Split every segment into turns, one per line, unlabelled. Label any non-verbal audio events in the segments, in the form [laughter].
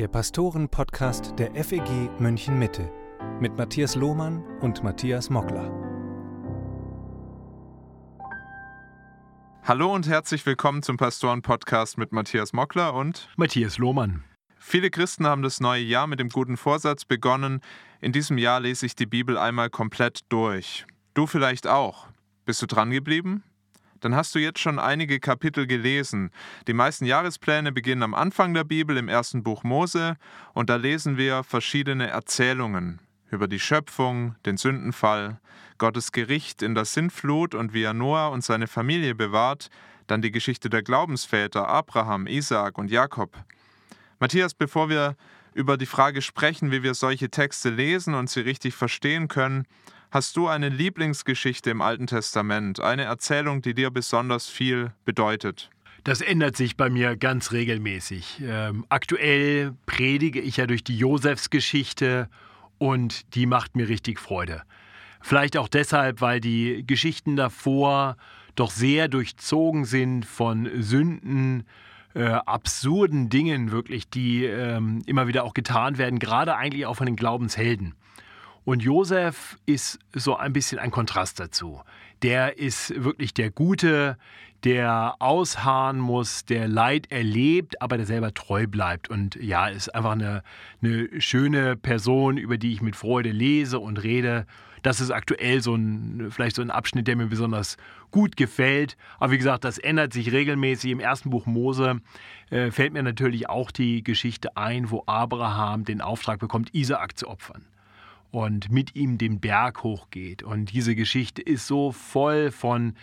der Pastoren-Podcast der FEG München Mitte mit Matthias Lohmann und Matthias Mockler.
Hallo und herzlich willkommen zum Pastoren-Podcast mit Matthias Mockler und
Matthias Lohmann.
Viele Christen haben das neue Jahr mit dem guten Vorsatz begonnen. In diesem Jahr lese ich die Bibel einmal komplett durch. Du vielleicht auch. Bist du dran geblieben? Dann hast du jetzt schon einige Kapitel gelesen. Die meisten Jahrespläne beginnen am Anfang der Bibel im ersten Buch Mose und da lesen wir verschiedene Erzählungen über die Schöpfung, den Sündenfall, Gottes Gericht in der Sintflut und wie er Noah und seine Familie bewahrt, dann die Geschichte der Glaubensväter Abraham, Isaak und Jakob. Matthias, bevor wir über die Frage sprechen, wie wir solche Texte lesen und sie richtig verstehen können, Hast du eine Lieblingsgeschichte im Alten Testament, eine Erzählung, die dir besonders viel bedeutet?
Das ändert sich bei mir ganz regelmäßig. Ähm, aktuell predige ich ja durch die Josefsgeschichte und die macht mir richtig Freude. Vielleicht auch deshalb, weil die Geschichten davor doch sehr durchzogen sind von Sünden, äh, absurden Dingen wirklich, die ähm, immer wieder auch getan werden, gerade eigentlich auch von den Glaubenshelden. Und Josef ist so ein bisschen ein Kontrast dazu. Der ist wirklich der Gute, der ausharren muss, der Leid erlebt, aber der selber treu bleibt. Und ja, ist einfach eine, eine schöne Person, über die ich mit Freude lese und rede. Das ist aktuell so ein, vielleicht so ein Abschnitt, der mir besonders gut gefällt. Aber wie gesagt, das ändert sich regelmäßig. Im ersten Buch Mose äh, fällt mir natürlich auch die Geschichte ein, wo Abraham den Auftrag bekommt, Isaak zu opfern und mit ihm den Berg hochgeht. Und diese Geschichte ist so voll von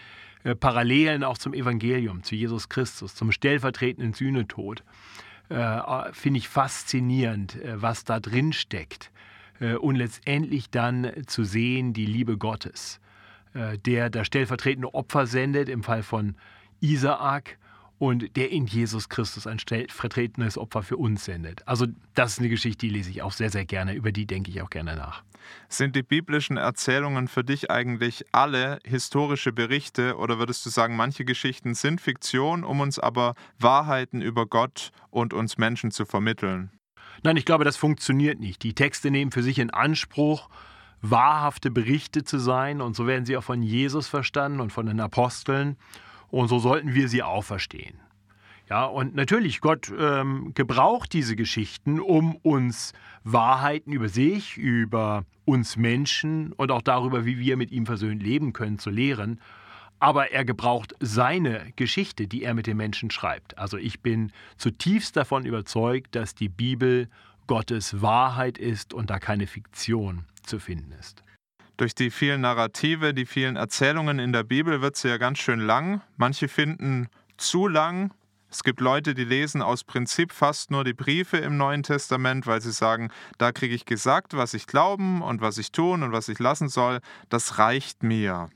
äh, Parallelen auch zum Evangelium, zu Jesus Christus, zum stellvertretenden Sühnetod. Äh, Finde ich faszinierend, äh, was da drin steckt. Äh, und letztendlich dann zu sehen, die Liebe Gottes, äh, der das stellvertretende Opfer sendet, im Fall von Isaak und der in Jesus Christus ein stellvertretendes Opfer für uns sendet. Also das ist eine Geschichte, die lese ich auch sehr, sehr gerne, über die denke ich auch gerne nach.
Sind die biblischen Erzählungen für dich eigentlich alle historische Berichte oder würdest du sagen, manche Geschichten sind Fiktion, um uns aber Wahrheiten über Gott und uns Menschen zu vermitteln?
Nein, ich glaube, das funktioniert nicht. Die Texte nehmen für sich in Anspruch, wahrhafte Berichte zu sein und so werden sie auch von Jesus verstanden und von den Aposteln. Und so sollten wir sie auch verstehen. Ja, und natürlich, Gott ähm, gebraucht diese Geschichten, um uns Wahrheiten über sich, über uns Menschen und auch darüber, wie wir mit ihm versöhnt leben können, zu lehren. Aber er gebraucht seine Geschichte, die er mit den Menschen schreibt. Also ich bin zutiefst davon überzeugt, dass die Bibel Gottes Wahrheit ist und da keine Fiktion zu finden ist.
Durch die vielen Narrative, die vielen Erzählungen in der Bibel wird sie ja ganz schön lang. Manche finden zu lang. Es gibt Leute, die lesen aus Prinzip fast nur die Briefe im Neuen Testament, weil sie sagen, da kriege ich gesagt, was ich glauben und was ich tun und was ich lassen soll. Das reicht mir.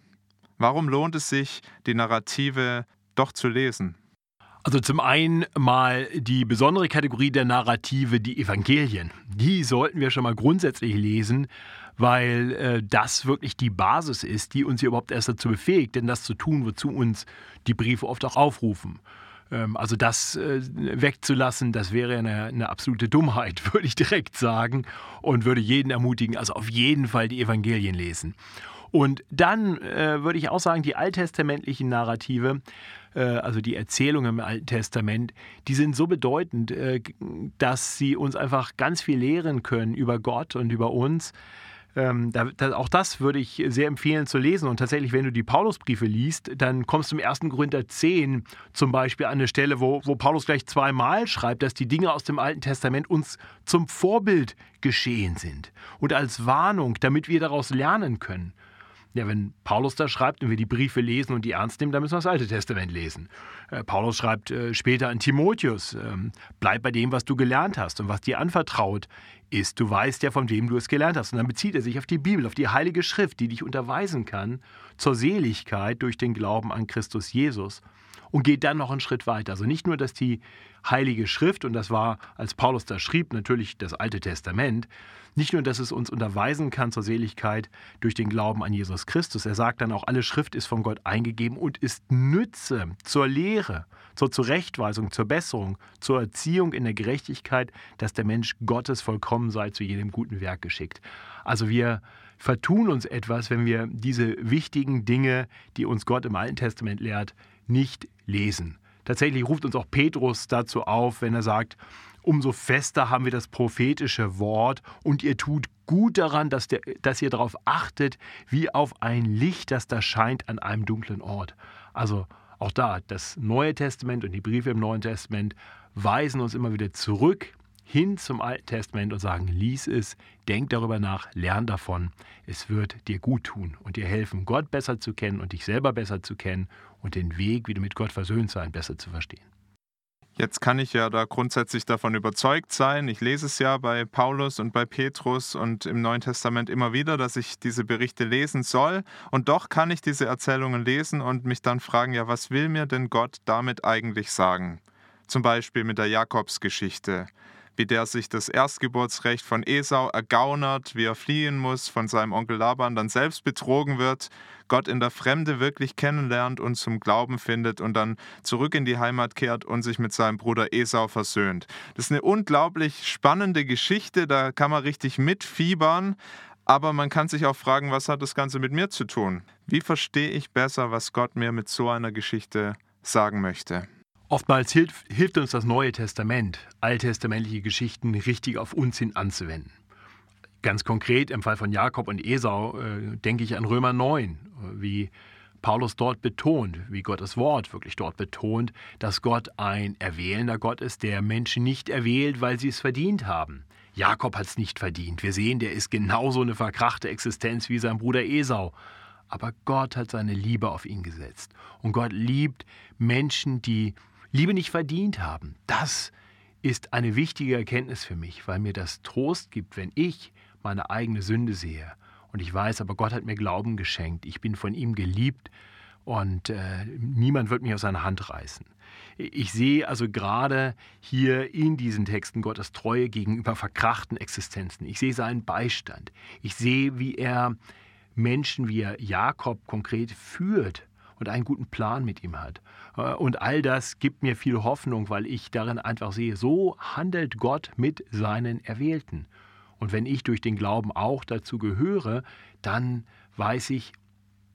Warum lohnt es sich, die Narrative doch zu lesen?
Also zum einen mal die besondere Kategorie der Narrative, die Evangelien. Die sollten wir schon mal grundsätzlich lesen, weil äh, das wirklich die Basis ist, die uns hier überhaupt erst dazu befähigt, denn das zu tun, wozu uns die Briefe oft auch aufrufen. Ähm, also das äh, wegzulassen, das wäre eine, eine, absolute Dummheit, [laughs] würde ich direkt sagen, und würde jeden ermutigen, also auf jeden Fall die Evangelien lesen. Und dann äh, würde ich auch sagen, die alttestamentlichen Narrative, äh, also die Erzählungen im Alten Testament, die sind so bedeutend, äh, dass sie uns einfach ganz viel lehren können über Gott und über uns. Ähm, da, da, auch das würde ich sehr empfehlen zu lesen. Und tatsächlich, wenn du die Paulusbriefe liest, dann kommst du im 1. Korinther 10 zum Beispiel an eine Stelle, wo, wo Paulus gleich zweimal schreibt, dass die Dinge aus dem Alten Testament uns zum Vorbild geschehen sind und als Warnung, damit wir daraus lernen können. Ja, wenn Paulus da schreibt und wir die Briefe lesen und die ernst nehmen, dann müssen wir das Alte Testament lesen. Äh, Paulus schreibt äh, später an Timotheus, äh, bleib bei dem, was du gelernt hast und was dir anvertraut ist. Du weißt ja, von wem du es gelernt hast. Und dann bezieht er sich auf die Bibel, auf die Heilige Schrift, die dich unterweisen kann zur Seligkeit durch den Glauben an Christus Jesus und geht dann noch einen Schritt weiter. Also nicht nur, dass die Heilige Schrift, und das war, als Paulus das schrieb, natürlich das Alte Testament, nicht nur, dass es uns unterweisen kann zur Seligkeit durch den Glauben an Jesus Christus, er sagt dann auch, alle Schrift ist von Gott eingegeben und ist Nütze zur Lehre Lehre, zur Zurechtweisung, zur Besserung, zur Erziehung in der Gerechtigkeit, dass der Mensch Gottes vollkommen sei, zu jedem guten Werk geschickt. Also wir vertun uns etwas, wenn wir diese wichtigen Dinge, die uns Gott im Alten Testament lehrt, nicht lesen. Tatsächlich ruft uns auch Petrus dazu auf, wenn er sagt, umso fester haben wir das prophetische Wort und ihr tut gut daran, dass, der, dass ihr darauf achtet, wie auf ein Licht, das da scheint an einem dunklen Ort. Also auch da, das Neue Testament und die Briefe im Neuen Testament weisen uns immer wieder zurück hin zum Alten Testament und sagen, lies es, denk darüber nach, lern davon. Es wird dir gut tun und dir helfen, Gott besser zu kennen und dich selber besser zu kennen und den Weg, wie du mit Gott versöhnt sein, besser zu verstehen.
Jetzt kann ich ja da grundsätzlich davon überzeugt sein. Ich lese es ja bei Paulus und bei Petrus und im Neuen Testament immer wieder, dass ich diese Berichte lesen soll. Und doch kann ich diese Erzählungen lesen und mich dann fragen, ja, was will mir denn Gott damit eigentlich sagen? Zum Beispiel mit der Jakobsgeschichte wie der sich das Erstgeburtsrecht von Esau ergaunert, wie er fliehen muss von seinem Onkel Laban, dann selbst betrogen wird, Gott in der Fremde wirklich kennenlernt und zum Glauben findet und dann zurück in die Heimat kehrt und sich mit seinem Bruder Esau versöhnt. Das ist eine unglaublich spannende Geschichte, da kann man richtig mitfiebern. Aber man kann sich auch fragen, was hat das Ganze mit mir zu tun? Wie verstehe ich besser, was Gott mir mit so einer Geschichte sagen möchte?
Oftmals hilft, hilft uns das Neue Testament, alttestamentliche Geschichten richtig auf uns hin anzuwenden. Ganz konkret im Fall von Jakob und Esau äh, denke ich an Römer 9, wie Paulus dort betont, wie Gottes Wort wirklich dort betont, dass Gott ein erwählender Gott ist, der Menschen nicht erwählt, weil sie es verdient haben. Jakob hat es nicht verdient. Wir sehen, der ist genauso eine verkrachte Existenz wie sein Bruder Esau. Aber Gott hat seine Liebe auf ihn gesetzt. Und Gott liebt Menschen, die Liebe nicht verdient haben. Das ist eine wichtige Erkenntnis für mich, weil mir das Trost gibt, wenn ich meine eigene Sünde sehe. Und ich weiß, aber Gott hat mir Glauben geschenkt. Ich bin von ihm geliebt und äh, niemand wird mich aus seiner Hand reißen. Ich sehe also gerade hier in diesen Texten Gottes Treue gegenüber verkrachten Existenzen. Ich sehe seinen Beistand. Ich sehe, wie er Menschen, wie er Jakob konkret führt und einen guten Plan mit ihm hat. Äh, und all das gibt mir viel Hoffnung, weil ich darin einfach sehe, so handelt Gott mit seinen Erwählten. Und wenn ich durch den Glauben auch dazu gehöre, dann weiß ich,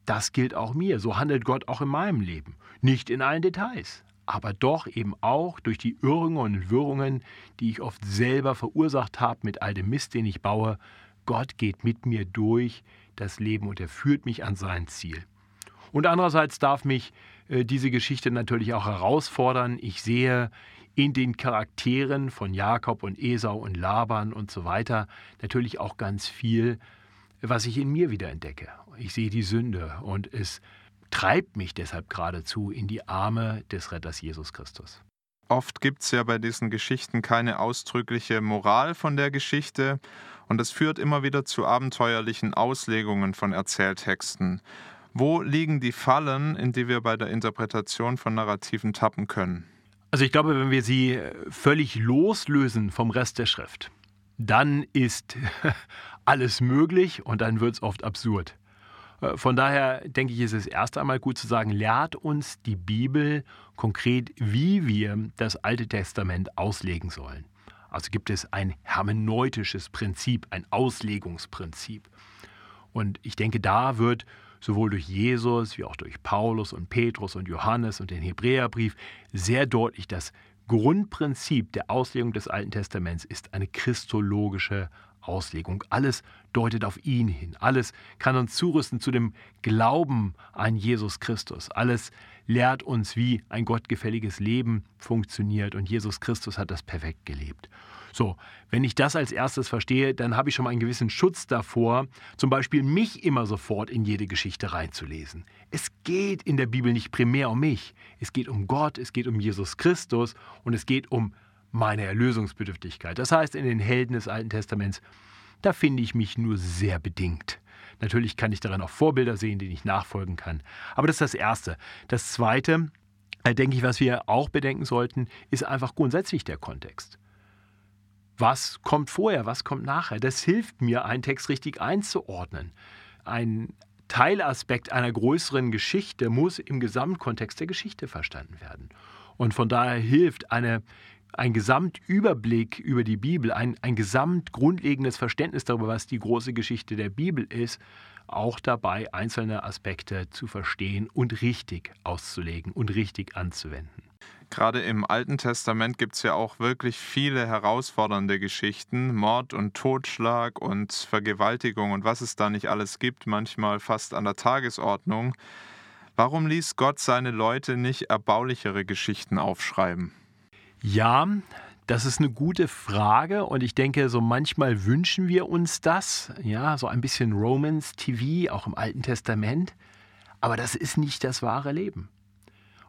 das gilt auch mir. So handelt Gott auch in meinem Leben. Nicht in allen Details, aber doch eben auch durch die Irrungen und Wirrungen, die ich oft selber verursacht habe mit all dem Mist, den ich baue. Gott geht mit mir durch das Leben und er führt mich an sein Ziel. Und andererseits darf mich äh, diese Geschichte natürlich auch herausfordern. Ich sehe in den Charakteren von Jakob und Esau und Laban und so weiter natürlich auch ganz viel, was ich in mir wieder entdecke. Ich sehe die Sünde und es treibt mich deshalb geradezu in die Arme des Retters Jesus Christus.
Oft gibt es ja bei diesen Geschichten keine ausdrückliche Moral von der Geschichte und es führt immer wieder zu abenteuerlichen Auslegungen von Erzähltexten. Wo liegen die Fallen, in die wir bei der Interpretation von Narrativen tappen können?
Also ich glaube, wenn wir sie völlig loslösen vom Rest der Schrift, dann ist [laughs] alles möglich und dann wird es oft absurd. Äh, von daher denke ich, ist es erst einmal gut zu sagen, lehrt uns die Bibel konkret, wie wir das Alte Testament auslegen sollen. Also gibt es ein hermeneutisches Prinzip, ein Auslegungsprinzip. Und ich denke, da wird sowohl durch Jesus wie auch durch Paulus und Petrus und Johannes und den Hebräerbrief sehr deutlich, das Grundprinzip der Auslegung des Alten Testaments ist eine christologische Auslegung. Alles deutet auf ihn hin. Alles kann uns zurüsten zu dem Glauben an Jesus Christus. Alles lehrt uns, wie ein gottgefälliges Leben funktioniert. Und Jesus Christus hat das perfekt gelebt. So, wenn ich das als erstes verstehe, dann habe ich schon mal einen gewissen Schutz davor, zum Beispiel mich immer sofort in jede Geschichte reinzulesen. Es geht in der Bibel nicht primär um mich. Es geht um Gott, es geht um Jesus Christus und es geht um meine Erlösungsbedürftigkeit. Das heißt, in den Helden des Alten Testaments, da finde ich mich nur sehr bedingt. Natürlich kann ich daran auch Vorbilder sehen, denen ich nachfolgen kann. Aber das ist das Erste. Das Zweite, äh, denke ich, was wir auch bedenken sollten, ist einfach grundsätzlich der Kontext was kommt vorher, was kommt nachher. Das hilft mir, einen Text richtig einzuordnen. Ein Teilaspekt einer größeren Geschichte muss im Gesamtkontext der Geschichte verstanden werden. Und von daher hilft eine, ein Gesamtüberblick über die Bibel, ein, ein gesamtgrundlegendes Verständnis darüber, was die große Geschichte der Bibel ist, auch dabei, einzelne Aspekte zu verstehen und richtig auszulegen und richtig anzuwenden.
Gerade im Alten Testament gibt es ja auch wirklich viele herausfordernde Geschichten, Mord und Totschlag und Vergewaltigung und was es da nicht alles gibt, manchmal fast an der Tagesordnung. Warum ließ Gott seine Leute nicht erbaulichere Geschichten aufschreiben?
Ja, das ist eine gute Frage und ich denke, so manchmal wünschen wir uns das, ja, so ein bisschen Romans TV, auch im Alten Testament, aber das ist nicht das wahre Leben.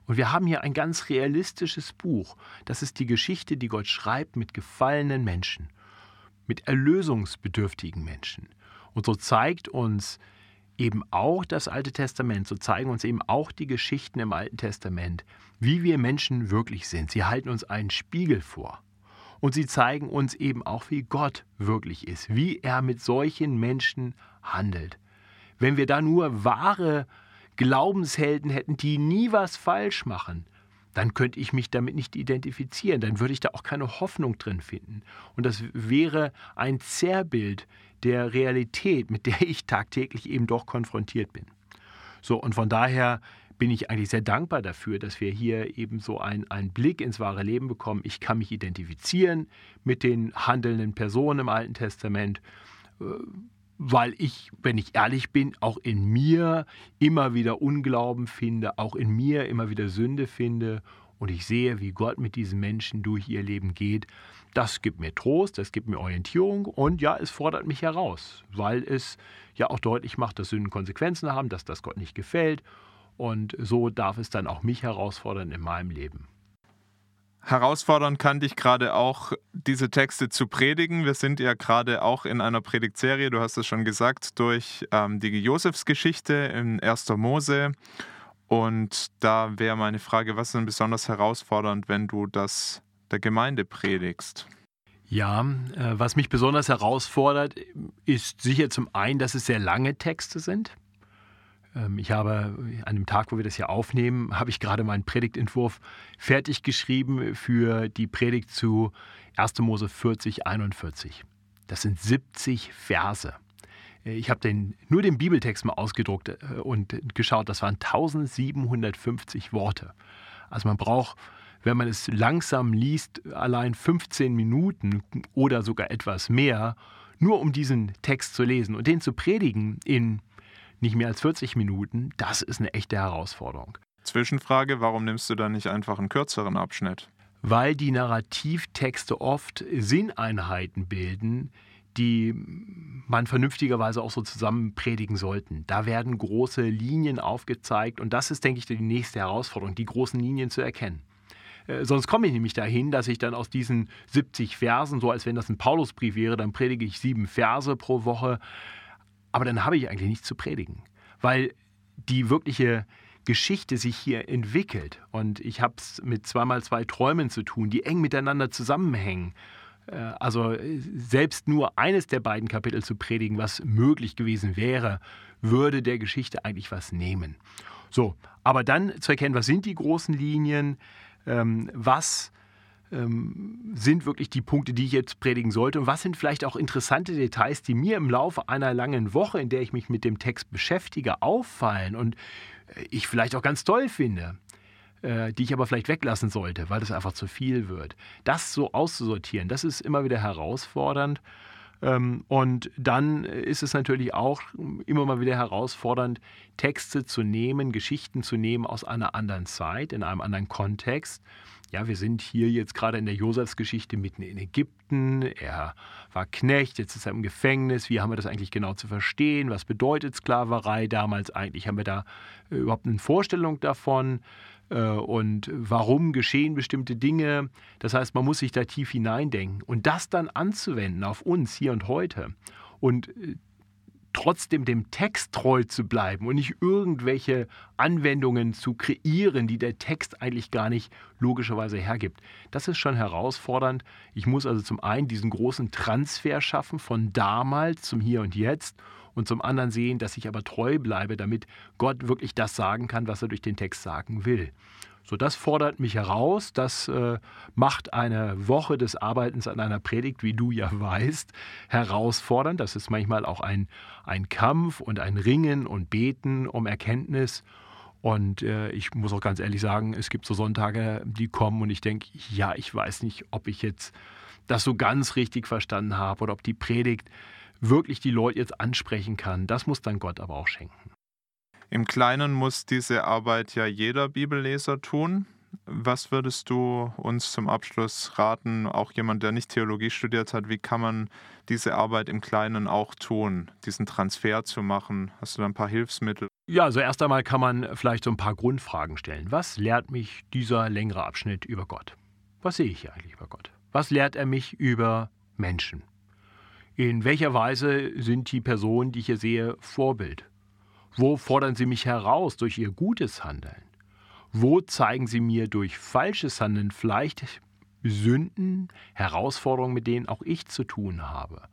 Und wir haben hier ein ganz realistisches Buch. Das ist die Geschichte, die Gott schreibt mit gefallenen Menschen, mit erlösungsbedürftigen Menschen. Und so zeigt uns eben auch das Alte Testament, so zeigen uns eben auch die Geschichten im Alten Testament, wie wir Menschen wirklich sind. Sie halten uns einen Spiegel vor. Und sie zeigen uns eben auch, wie Gott wirklich ist, wie er mit solchen Menschen handelt. Wenn wir da nur wahre Glaubenshelden hätten, die nie was falsch machen, dann könnte ich mich damit nicht identifizieren, dann würde ich da auch keine Hoffnung drin finden. Und das wäre ein Zerrbild der Realität, mit der ich tagtäglich eben doch konfrontiert bin. So, und von daher bin ich eigentlich sehr dankbar dafür, dass wir hier eben so einen, einen Blick ins wahre Leben bekommen. Ich kann mich identifizieren mit den handelnden Personen im Alten Testament äh, weil ich, wenn ich ehrlich bin, auch in mir immer wieder Unglauben finde, auch in mir immer wieder Sünde finde und ich sehe, wie Gott mit diesen Menschen durch ihr Leben geht. Das gibt mir Trost, das gibt mir Orientierung und ja, es fordert mich heraus, weil es ja auch deutlich macht, dass Sünden Konsequenzen haben, dass das Gott nicht gefällt und so darf es dann auch mich herausfordern in meinem Leben.
Herausfordernd kann dich gerade auch, diese Texte zu predigen. Wir sind ja gerade auch in einer Predigtserie, du hast es schon gesagt, durch ähm, die Josefsgeschichte in 1. Mose. Und da wäre meine Frage, was ist denn besonders herausfordernd, wenn du das der Gemeinde predigst?
Ja, äh, was mich besonders herausfordert, ist sicher zum einen, dass es sehr lange Texte sind. Ähm, ich habe an dem Tag, wo wir das hier aufnehmen, habe ich gerade meinen Predigtentwurf fertig geschrieben für die Predigt zu 1. Mose 40, 41. Das sind 70 Verse. Äh, ich habe den, nur den Bibeltext mal ausgedruckt äh, und geschaut, das waren 1750 Worte. Also man braucht, wenn man es langsam liest, allein 15 Minuten oder sogar etwas mehr, nur um diesen Text zu lesen und den zu predigen in nicht mehr als 40 Minuten, das ist eine echte Herausforderung.
Zwischenfrage, warum nimmst du dann nicht einfach einen kürzeren Abschnitt?
Weil die Narrativtexte oft Sinneinheiten bilden, die man vernünftigerweise auch so zusammen predigen sollten. Da werden große Linien aufgezeigt und das ist, denke ich, die nächste Herausforderung, die großen Linien zu erkennen. Äh, sonst komme ich nämlich dahin, dass ich dann aus diesen 70 Versen, so als wenn das ein Paulusbrief wäre, dann predige ich sieben Verse pro Woche. Aber dann habe ich eigentlich nichts zu predigen, weil die wirkliche Geschichte sich hier entwickelt. Und ich habe es mit zweimal zwei Träumen zu tun, die eng miteinander zusammenhängen. Äh, also selbst nur eines der beiden Kapitel zu predigen, was möglich gewesen wäre, würde der Geschichte eigentlich was nehmen. So, aber dann zu erkennen, was sind die großen Linien, was ähm, sind wirklich die Punkte, die ich jetzt predigen sollte? Und was sind vielleicht auch interessante Details, die mir im Laufe einer langen Woche, in der ich mich mit dem Text beschäftige, auffallen und äh, ich vielleicht auch ganz toll finde? Äh, die ich aber vielleicht weglassen sollte, weil das einfach zu viel wird. Das so auszusortieren, das ist immer wieder herausfordernd. Ähm, und dann ist es natürlich auch immer mal wieder herausfordernd, Texte zu nehmen, Geschichten zu nehmen aus einer anderen Zeit, in einem anderen Kontext ja, wir sind hier jetzt gerade in der Josefs-Geschichte mitten in Ägypten. Er war Knecht, jetzt ist er im Gefängnis. Wie haben wir das eigentlich genau zu verstehen? Was bedeutet Sklaverei damals eigentlich? Haben wir da äh, überhaupt eine Vorstellung davon? Äh, und warum geschehen bestimmte Dinge? Das heißt, man muss sich da tief hineindenken und das dann anzuwenden auf uns hier und heute und äh, trotzdem dem Text treu zu bleiben und nicht irgendwelche Anwendungen zu kreieren, die der Text eigentlich gar nicht logischerweise hergibt. Das ist schon herausfordernd. Ich muss also zum einen diesen großen Transfer schaffen von damals zum Hier und Jetzt und zum anderen sehen, dass ich aber treu bleibe, damit Gott wirklich das sagen kann, was er durch den Text sagen will. So, das fordert mich heraus, das äh, macht eine Woche des Arbeitens an einer Predigt, wie du ja [laughs] weißt, herausfordernd. Das ist manchmal auch ein, ein Kampf und ein Ringen und Beten um Erkenntnis. Und äh, ich muss auch ganz ehrlich sagen, es gibt so Sonntage, die kommen und ich denke, ja, ich weiß nicht, ob ich jetzt das so ganz richtig verstanden habe oder ob die Predigt wirklich die Leute jetzt ansprechen kann. Das muss dann Gott aber auch schenken.
Im Kleinen muss diese Arbeit ja jeder Bibelleser tun. Was würdest du uns zum Abschluss raten, auch jemand, der nicht Theologie studiert hat, wie kann man diese Arbeit im Kleinen auch tun, diesen Transfer zu machen? Hast du da ein paar Hilfsmittel?
Ja, also erst einmal kann man vielleicht so ein paar Grundfragen stellen. Was lehrt mich dieser längere Abschnitt über Gott? Was sehe ich hier eigentlich über Gott? Was lehrt er mich über Menschen? In welcher Weise sind die Personen, die ich hier sehe, Vorbild? Wo fordern sie mich heraus durch ihr gutes Handeln? Wo zeigen sie mir durch falsches Handeln vielleicht Sünden, Herausforderungen, mit denen auch ich zu tun habe?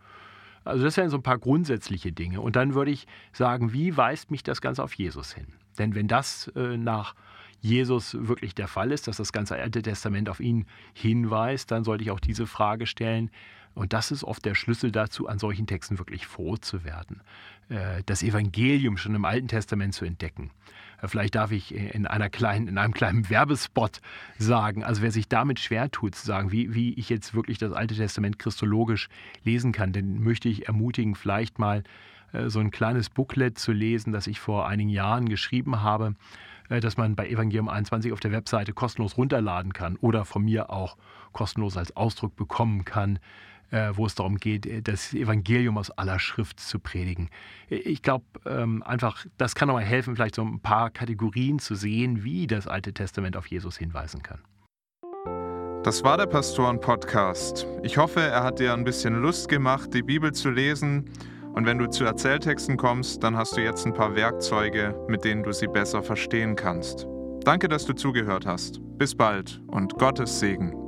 Also das wären so ein paar grundsätzliche Dinge. Und dann würde ich sagen, wie weist mich das Ganze auf Jesus hin? Denn wenn das äh, nach Jesus wirklich der Fall ist, dass das ganze Alte Testament auf ihn hinweist, dann sollte ich auch diese Frage stellen. Und das ist oft der Schlüssel dazu, an solchen Texten wirklich froh zu werden. Äh, das Evangelium schon im Alten Testament zu entdecken. Äh, vielleicht darf ich in, einer kleinen, in einem kleinen Werbespot sagen, also wer sich damit schwer tut, zu sagen, wie, wie ich jetzt wirklich das Alte Testament christologisch lesen kann, den möchte ich ermutigen, vielleicht mal äh, so ein kleines Booklet zu lesen, das ich vor einigen Jahren geschrieben habe, das man bei Evangelium 21 auf der Webseite kostenlos runterladen kann oder von mir auch kostenlos als Ausdruck bekommen kann. Äh, wo es darum geht, äh, das Evangelium aus aller Schrift zu predigen. Ich glaube ähm, einfach, das kann nochmal helfen, vielleicht so ein paar Kategorien zu sehen, wie das Alte Testament auf Jesus hinweisen kann.
Das war der Pastoren-Podcast. Ich hoffe, er hat dir ein bisschen Lust gemacht, die Bibel zu lesen. Und wenn du zu Erzähltexten kommst, dann hast du jetzt ein paar Werkzeuge, mit denen du sie besser verstehen kannst. Danke, dass du zugehört hast. Bis bald und Gottes Segen.